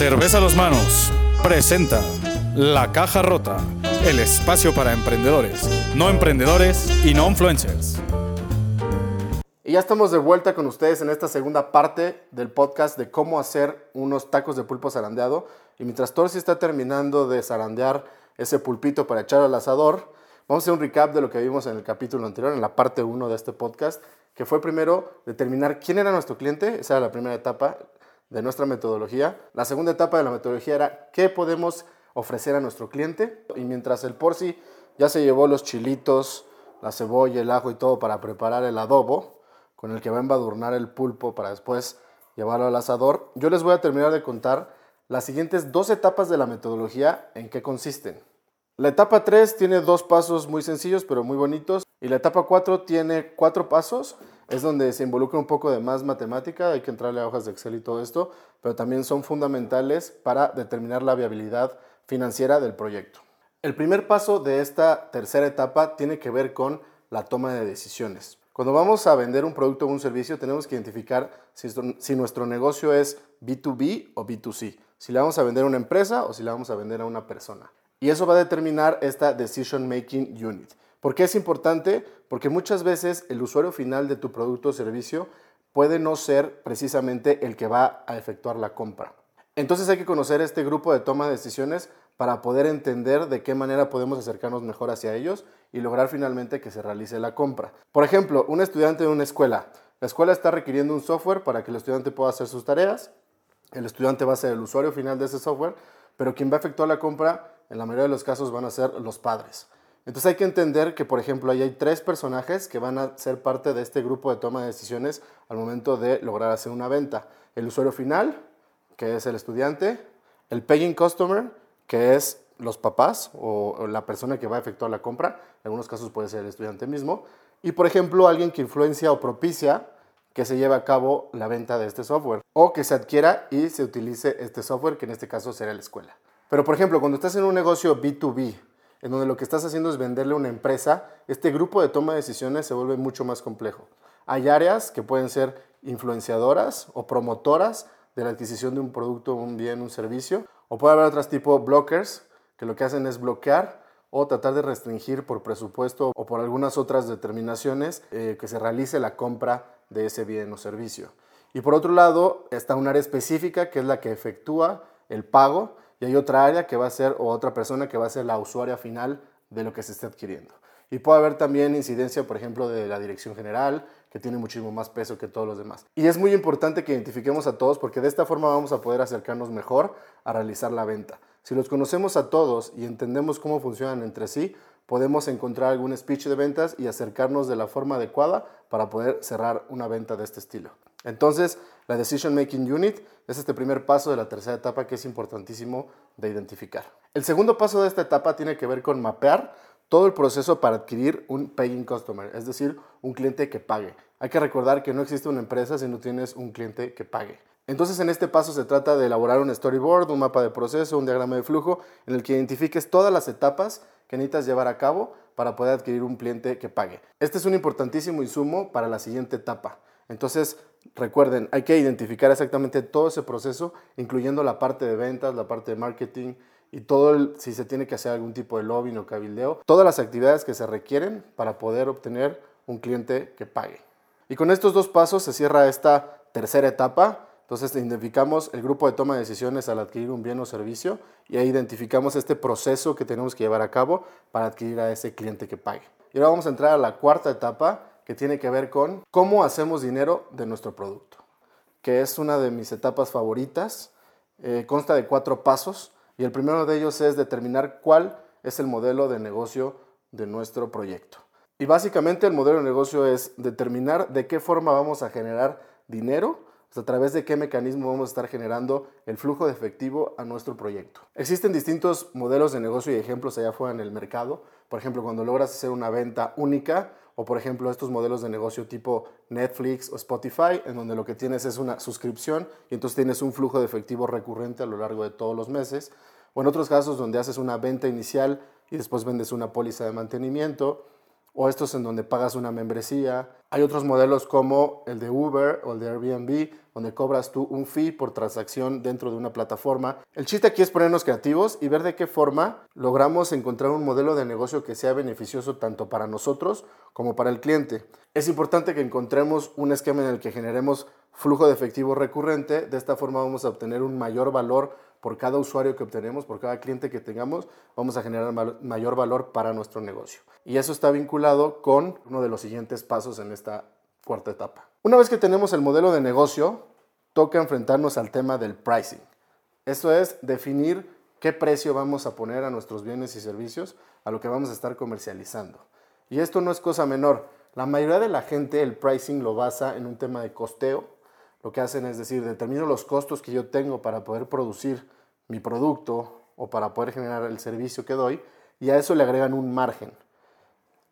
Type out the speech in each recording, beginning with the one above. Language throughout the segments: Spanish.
Cerveza a los manos presenta La Caja Rota, el espacio para emprendedores, no emprendedores y no influencers. Y ya estamos de vuelta con ustedes en esta segunda parte del podcast de cómo hacer unos tacos de pulpo zarandeado. Y mientras Torsi está terminando de zarandear ese pulpito para echar al asador, vamos a hacer un recap de lo que vimos en el capítulo anterior, en la parte 1 de este podcast, que fue primero determinar quién era nuestro cliente, esa era la primera etapa de nuestra metodología. La segunda etapa de la metodología era qué podemos ofrecer a nuestro cliente. Y mientras el porci ya se llevó los chilitos, la cebolla, el ajo y todo para preparar el adobo, con el que va a embadurnar el pulpo para después llevarlo al asador, yo les voy a terminar de contar las siguientes dos etapas de la metodología en qué consisten. La etapa 3 tiene dos pasos muy sencillos pero muy bonitos y la etapa 4 tiene cuatro pasos. Es donde se involucra un poco de más matemática, hay que entrarle a hojas de Excel y todo esto, pero también son fundamentales para determinar la viabilidad financiera del proyecto. El primer paso de esta tercera etapa tiene que ver con la toma de decisiones. Cuando vamos a vender un producto o un servicio, tenemos que identificar si, nuestro negocio es B2B o B2C, si le vamos a vender a una empresa o si le vamos a vender a una persona. Y eso va a determinar esta Decision Making Unit. ¿Por qué es importante? Porque muchas veces el usuario final de tu producto o servicio puede no ser precisamente el que va a efectuar la compra. Entonces hay que conocer este grupo de toma de decisiones para poder entender de qué manera podemos acercarnos mejor hacia ellos y lograr finalmente que se realice la compra. Por ejemplo, un estudiante de una escuela. La escuela está requiriendo un software para que el estudiante pueda hacer sus tareas. El estudiante va a ser el usuario final de ese software, pero quien va a efectuar la compra en la mayoría de los casos van a ser los padres. Entonces hay que entender que, por ejemplo, ahí hay tres personajes que van a ser parte de este grupo de toma de decisiones al momento de lograr hacer una venta. El usuario final, que es el estudiante, el paying customer, que es los papás o, la persona que va a efectuar la compra, en algunos casos puede ser el estudiante mismo, y por ejemplo alguien que influencia o propicia que se lleve a cabo la venta de este software o que se adquiera y se utilice este software, que en este caso será la escuela. Pero por ejemplo, cuando estás en un negocio B2B, en donde lo que estás haciendo es venderle una empresa, este grupo de toma de decisiones se vuelve mucho más complejo. Hay áreas que pueden ser influenciadoras o promotoras de la adquisición de un producto, un bien, un servicio, o puede haber otros tipo blockers, que lo que hacen es bloquear o tratar de restringir por presupuesto o por algunas otras determinaciones eh, que se realice la compra de ese bien o servicio. Y por otro lado, está un área específica que es la que efectúa el pago y hay otra área que va a ser o otra persona que va a ser la usuaria final de lo que se esté adquiriendo. Y puede haber también incidencia, por ejemplo, de la dirección general, que tiene muchísimo más peso que todos los demás. Y es muy importante que identifiquemos a todos porque de esta forma vamos a poder acercarnos mejor a realizar la venta. Si los conocemos a todos y entendemos cómo funcionan entre sí, podemos encontrar algún speech de ventas y acercarnos de la forma adecuada para poder cerrar una venta de este estilo. Entonces, la Decision Making Unit es este primer paso de la tercera etapa que es importantísimo de identificar. El segundo paso de esta etapa tiene que ver con mapear todo el proceso para adquirir un paying customer, es decir, un cliente que pague. Hay que recordar que no existe una empresa si no tienes un cliente que pague. Entonces en este paso se trata de elaborar un storyboard, un mapa de proceso, un diagrama de flujo en el que identifiques todas las etapas que necesitas llevar a cabo para poder adquirir un cliente que pague. Este es un importantísimo insumo para la siguiente etapa. Entonces, recuerden, hay que identificar exactamente todo ese proceso, incluyendo la parte de ventas, la parte de marketing y todo, si se tiene que hacer algún tipo de lobbying o cabildeo, todas las actividades que se requieren para poder obtener un cliente que pague. Y con estos dos pasos se cierra esta tercera etapa. Entonces identificamos el grupo de toma de decisiones al adquirir un bien o servicio y ahí identificamos este proceso que tenemos que llevar a cabo para adquirir a ese cliente que pague. Y ahora vamos a entrar a la cuarta etapa, que tiene que ver con cómo hacemos dinero de nuestro producto, que es una de mis etapas favoritas. Eh, consta de cuatro pasos y el primero de ellos es determinar cuál es el modelo de negocio de nuestro proyecto. Y básicamente el modelo de negocio es determinar de qué forma vamos a generar dinero, a través de qué mecanismo vamos a estar generando el flujo de efectivo a nuestro proyecto. Existen distintos modelos de negocio y ejemplos allá afuera en el mercado. Por ejemplo, cuando logras hacer una venta única, o por ejemplo estos modelos de negocio tipo Netflix o Spotify, en donde lo que tienes es una suscripción y entonces tienes un flujo de efectivo recurrente a lo largo de todos los meses, o en otros casos donde haces una venta inicial y después vendes una póliza de mantenimiento, o estos en donde pagas una membresía. Hay otros modelos como el de Uber o el de Airbnb, donde cobras tú un fee por transacción dentro de una plataforma. El chiste aquí es ponernos creativos y ver de qué forma logramos encontrar un modelo de negocio que sea beneficioso tanto para nosotros como para el cliente. Es importante que encontremos un esquema en el que generemos flujo de efectivo recurrente. De esta forma vamos a obtener un mayor valor por cada usuario que obtenemos, por cada cliente que tengamos, vamos a generar mayor valor para nuestro negocio. Y eso está vinculado con uno de los siguientes pasos en esta cuarta etapa. Una vez que tenemos el modelo de negocio, toca enfrentarnos al tema del pricing. Esto es definir qué precio vamos a poner a nuestros bienes y servicios, a lo que vamos a estar comercializando. Y esto no es cosa menor. La mayoría de la gente el pricing lo basa en un tema de costeo. Lo que hacen es decir, determino los costos que yo tengo para poder producir mi producto o para poder generar el servicio que doy y a eso le agregan un margen.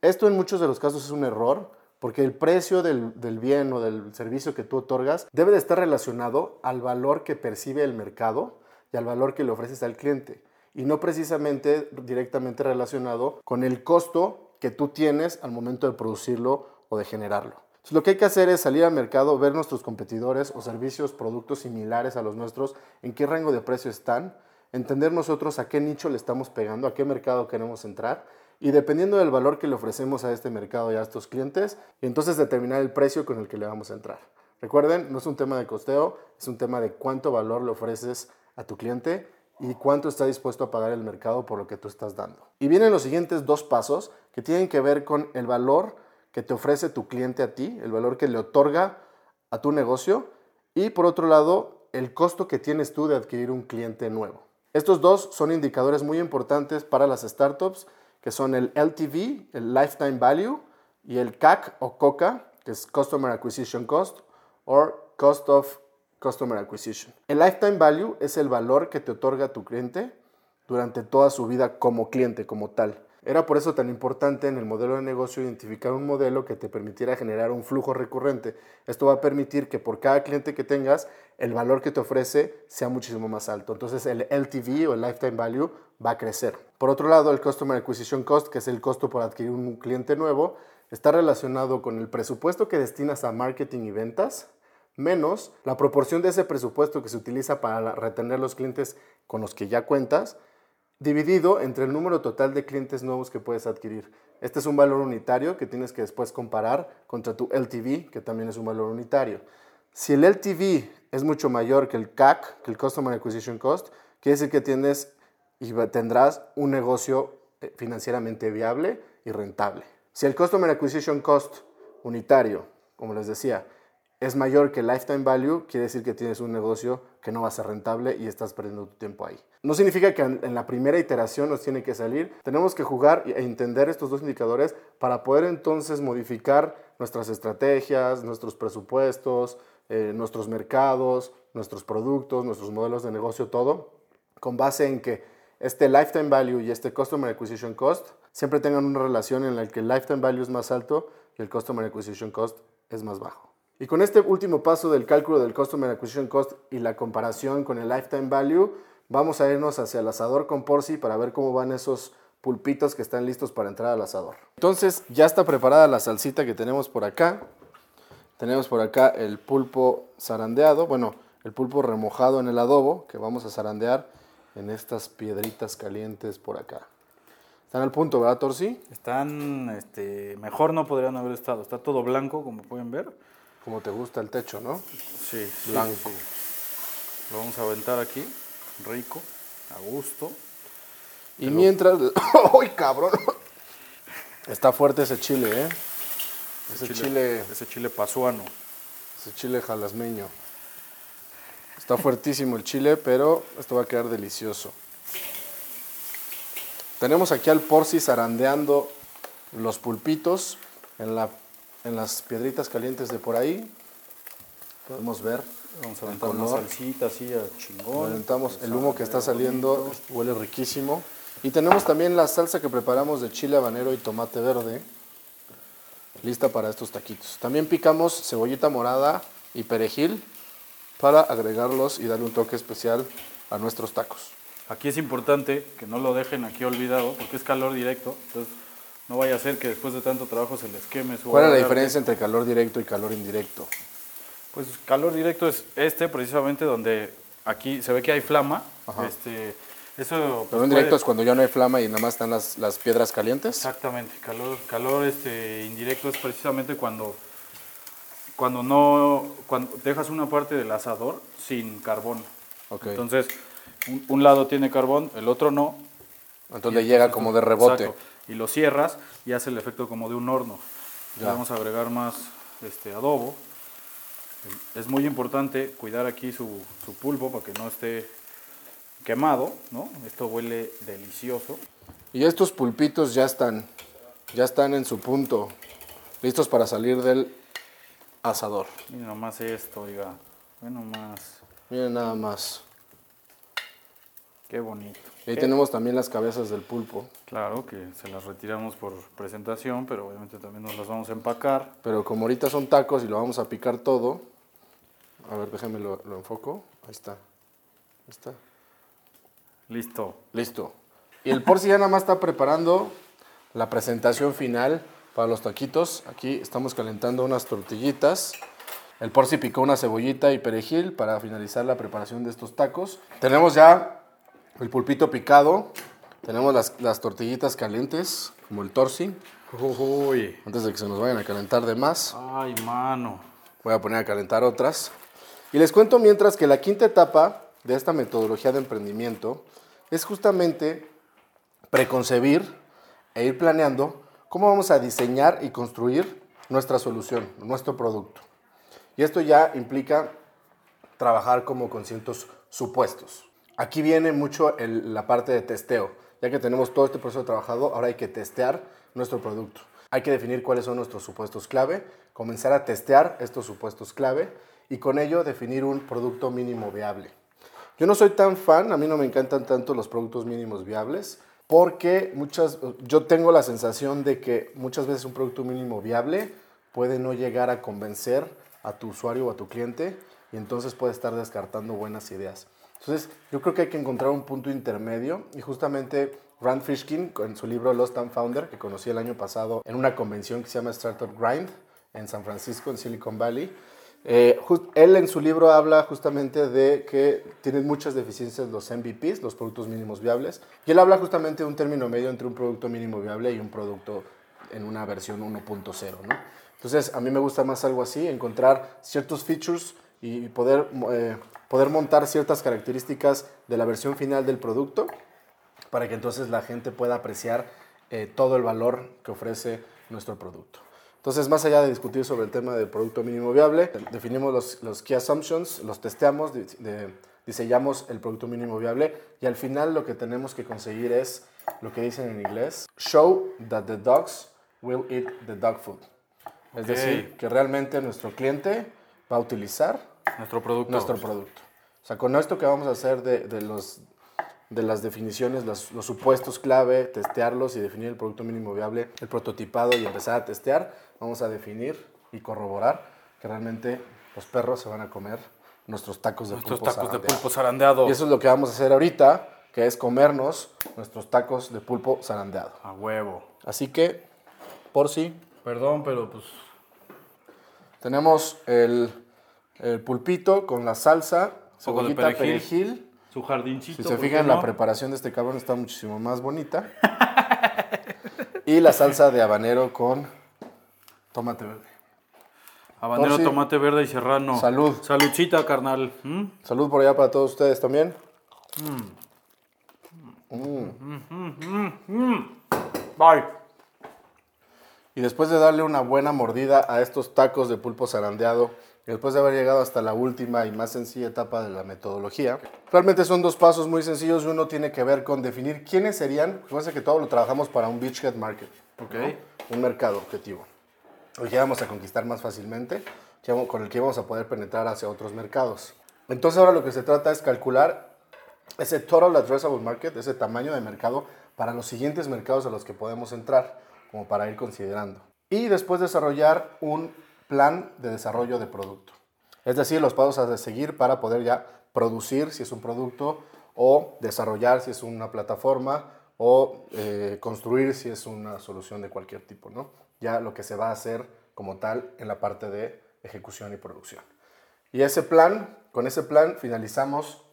Esto en muchos de los casos es un error porque el precio del, bien o del servicio que tú otorgas debe de estar relacionado al valor que percibe el mercado y al valor que le ofreces al cliente y no precisamente directamente relacionado con el costo que tú tienes al momento de producirlo o de generarlo. Lo que hay que hacer es salir al mercado, ver nuestros competidores o servicios, productos similares a los nuestros, en qué rango de precio están, entender nosotros a qué nicho le estamos pegando, a qué mercado queremos entrar y dependiendo del valor que le ofrecemos a este mercado y a estos clientes, y entonces determinar el precio con el que le vamos a entrar. Recuerden, no es un tema de costeo, es un tema de cuánto valor le ofreces a tu cliente y cuánto está dispuesto a pagar el mercado por lo que tú estás dando. Y vienen los siguientes dos pasos que tienen que ver con el valor que te ofrece tu cliente a ti, el valor que le otorga a tu negocio y por otro lado, el costo que tienes tú de adquirir un cliente nuevo. Estos dos son indicadores muy importantes para las startups que son el LTV, el Lifetime Value, y el CAC o COCA, que es Customer Acquisition Cost, o Cost of Customer Acquisition. El Lifetime Value es el valor que te otorga tu cliente durante toda su vida como cliente, como tal. Era por eso tan importante en el modelo de negocio identificar un modelo que te permitiera generar un flujo recurrente. Esto va a permitir que por cada cliente que tengas, el valor que te ofrece sea muchísimo más alto. Entonces el LTV o el Lifetime Value va a crecer. Por otro lado, el Customer Acquisition Cost, que es el costo por adquirir un cliente nuevo, está relacionado con el presupuesto que destinas a marketing y ventas menos la proporción de ese presupuesto que se utiliza para retener los clientes con los que ya cuentas dividido entre el número total de clientes nuevos que puedes adquirir. Este es un valor unitario que tienes que después comparar contra tu LTV, que también es un valor unitario. Si el LTV es mucho mayor que el CAC, que el Customer Acquisition Cost, quiere decir que tienes y tendrás un negocio eh, financieramente viable y rentable. Si el Customer Acquisition Cost unitario, como les decía, es mayor que el lifetime value, quiere decir que tienes un negocio que no va a ser rentable y estás perdiendo tu tiempo ahí. No significa que en la primera iteración nos tiene que salir. Tenemos que jugar e entender estos dos indicadores para poder entonces modificar nuestras estrategias, nuestros presupuestos, eh, nuestros mercados, nuestros productos, nuestros modelos de negocio, todo, con base en que este lifetime value y este customer acquisition cost siempre tengan una relación en la que el lifetime value es más alto y el customer acquisition cost es más bajo. Y con este último paso del cálculo del Customer Acquisition Cost y la comparación con el Lifetime Value, vamos a irnos hacia el asador con Porci para ver cómo van esos pulpitos que están listos para entrar al asador. Entonces ya está preparada la salsita que tenemos por acá. Tenemos por acá el pulpo zarandeado, bueno, el pulpo remojado en el adobo que vamos a zarandear en estas piedritas calientes por acá. Están al punto, ¿verdad, Torsi? Están, este, mejor no podrían haber estado. Está todo blanco, como pueden ver. Como te gusta el techo, ¿no? Sí. Blanco. Lo vamos a aventar aquí, rico, a gusto. Y mientras... ¡Ay, cabrón! Está fuerte ese chile, ¿eh? Ese chile, Ese chile pasuano. Ese chile jalasmeño. Está fuertísimo el chile, pero esto va a quedar delicioso. Tenemos aquí al Porci zarandeando los pulpitos en la en las piedritas calientes de por ahí. Podemos ver. Vamos a aventar una salsita así a chingón. Aventamos el humo que está saliendo, huele riquísimo. Y tenemos también la salsa que preparamos de chile habanero y tomate verde, lista para estos taquitos. También picamos cebollita morada y perejil para agregarlos y darle un toque especial a nuestros tacos. Aquí es importante que no lo dejen aquí olvidado porque es calor directo. Entonces No vaya a ser que después de tanto trabajo se les queme su ¿Cuál es la diferencia entre calor directo y calor indirecto? Pues calor directo es este, precisamente donde aquí se ve que hay flama. Ajá. Este, eso pues, Calor indirecto puede- es cuando ya no hay flama y nada más están las, las piedras calientes. Exactamente, calor, calor este, indirecto es precisamente cuando, cuando no, cuando dejas una parte del asador sin carbón. Ok. Entonces, un, un lado tiene carbón, el otro no. Entonces llega entonces como de rebote. exacto, y lo cierras y hace el efecto como de un horno. Le Ya. vamos a agregar más este, adobo. Es muy importante cuidar aquí su, su pulpo para que no esté quemado, ¿no? Esto huele delicioso. Y estos pulpitos ya están, ya están en su punto, listos para salir del asador. Miren nomás esto, oiga. Ve nomás. Miren nada más. Qué bonito. Y ahí Qué- tenemos también las cabezas del pulpo. Claro que se las retiramos por presentación, pero obviamente también nos las vamos a empacar. Pero como ahorita son tacos y lo vamos a picar todo. A ver, déjame lo, lo enfoco. Ahí está. Ahí está. Listo. Listo. Y el Porci ya nada más está preparando la presentación final para los taquitos. Aquí estamos calentando unas tortillitas. El Porci picó una cebollita y perejil para finalizar la preparación de estos tacos. Tenemos ya el pulpito picado. Tenemos las, las tortillitas calientes, como el torsi. Uy. Antes de que se nos vayan a calentar de más, Ay, mano. voy a poner a calentar otras. Y les cuento mientras que la quinta etapa de esta metodología de emprendimiento es justamente preconcebir e ir planeando cómo vamos a diseñar y construir nuestra solución, nuestro producto. Y esto ya implica trabajar como con ciertos supuestos. Aquí viene mucho la parte de testeo. Ya que tenemos todo este proceso trabajado, ahora hay que testear nuestro producto. Hay que definir cuáles son nuestros supuestos clave, comenzar a testear estos supuestos clave y con ello definir un producto mínimo viable. Yo no soy tan fan, a mí no me encantan tanto los productos mínimos viables, porque muchas, yo tengo la sensación de que muchas veces un producto mínimo viable puede no llegar a convencer a tu usuario o a tu cliente y entonces puede estar descartando buenas ideas. Entonces, yo creo que hay que encontrar un punto intermedio y justamente Rand Fishkin, en su libro Lost and Founder, que conocí el año pasado en una convención que se llama Startup Grind en San Francisco, en Silicon Valley, eh, él en su libro habla justamente de que tienen muchas deficiencias los MVPs, los productos mínimos viables, y él habla justamente de un término medio entre un producto mínimo viable y un producto en una versión 1.0, ¿no? Entonces, a mí me gusta más algo así, encontrar ciertos features y poder, eh, poder montar ciertas características de la versión final del producto para que entonces la gente pueda apreciar eh, todo el valor que ofrece nuestro producto. Entonces, más allá de discutir sobre el tema del producto mínimo viable, definimos los, los key assumptions, los testeamos, di- de- diseñamos el producto mínimo viable y al final lo que tenemos que conseguir es lo que dicen en inglés, show that the dogs will eat the dog food. Es Ok. decir, que realmente nuestro cliente va a utilizar Nuestro producto. nuestro producto. O sea, con esto que vamos a hacer de, de los, de las definiciones, los, los supuestos clave, testearlos y definir el producto mínimo viable, el prototipado y empezar a testear, vamos a definir y corroborar que realmente los perros se van a comer nuestros tacos de Nuestros pulpo tacos de zarandeado. pulpo zarandeado. Y eso es lo que vamos a hacer ahorita, que es comernos nuestros tacos de pulpo zarandeado. A huevo. Así que, por si, Perdón, pero pues. Tenemos el, el pulpito con la salsa, cebollita, perejil. perejil Su jardincito. Si se ¿por qué fijan, la preparación de este cabrón está muchísimo más bonita. y la salsa de habanero con tomate verde. Habanero, Torsi. tomate verde y serrano. Salud. Saludcita, carnal. ¿Mm? Salud por allá para todos ustedes también. Bye. Y después de darle una buena mordida a estos tacos de pulpo zarandeado, después de haber llegado hasta la última y más sencilla etapa de la metodología, realmente son dos pasos muy sencillos. Uno tiene que ver con definir quiénes serían, fíjense que todo lo trabajamos para un beachhead market, un mercado objetivo. Que vamos a conquistar más fácilmente, con el que vamos a poder penetrar hacia otros mercados. Entonces ahora lo que se trata es calcular ese total addressable market, ese tamaño de mercado para los siguientes mercados a los que podemos entrar, como para ir considerando. Y después desarrollar un plan de desarrollo de producto. Es decir, los pasos a seguir para poder ya producir si es un producto o desarrollar si es una plataforma o eh, construir si es una solución de cualquier tipo, ¿no? Ya lo que se va a hacer como tal en la parte de ejecución y producción. Y ese plan, con ese plan finalizamos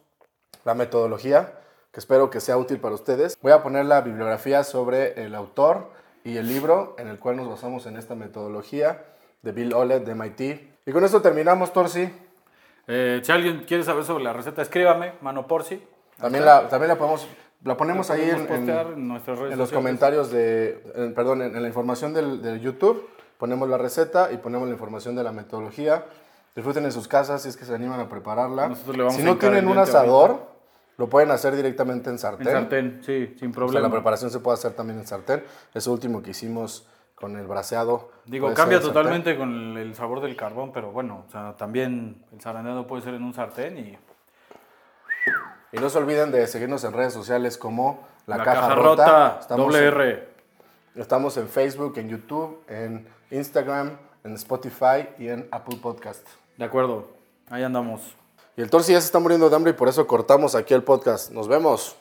la metodología, que espero que sea útil para ustedes. Voy a poner la bibliografía sobre el autor y el libro en el cual nos basamos en esta metodología de Bill Olet de MIT. Y con esto terminamos, Torsi. Eh, si alguien quiere saber sobre la receta, escríbame, Mano Porci. También la, también la podemos, la ponemos La ahí podemos en, en- nuestras redes en los comentarios de, en- perdón, en, la información del, del YouTube. Ponemos la receta y ponemos la información de la metodología. Disfruten en sus casas si es que se animan a prepararla. Si no tienen un asador, ahorita. Lo pueden hacer directamente en sartén. En sartén, sí, sin O sea, problema. la preparación se puede hacer también en sartén. Eso último que hicimos con el braseado. Digo, cambia totalmente con el, sabor del carbón, pero bueno, o sea, también el zarandeado puede ser en un sartén y Y no se olviden de seguirnos en redes sociales como La, la, Caja, Rota. Estamos doble en- R. Estamos en Facebook, en YouTube, en Instagram, en Spotify y en Apple Podcast. De acuerdo, ahí andamos. Y el Torsi ya se está muriendo de hambre y por eso cortamos aquí el podcast. Nos vemos.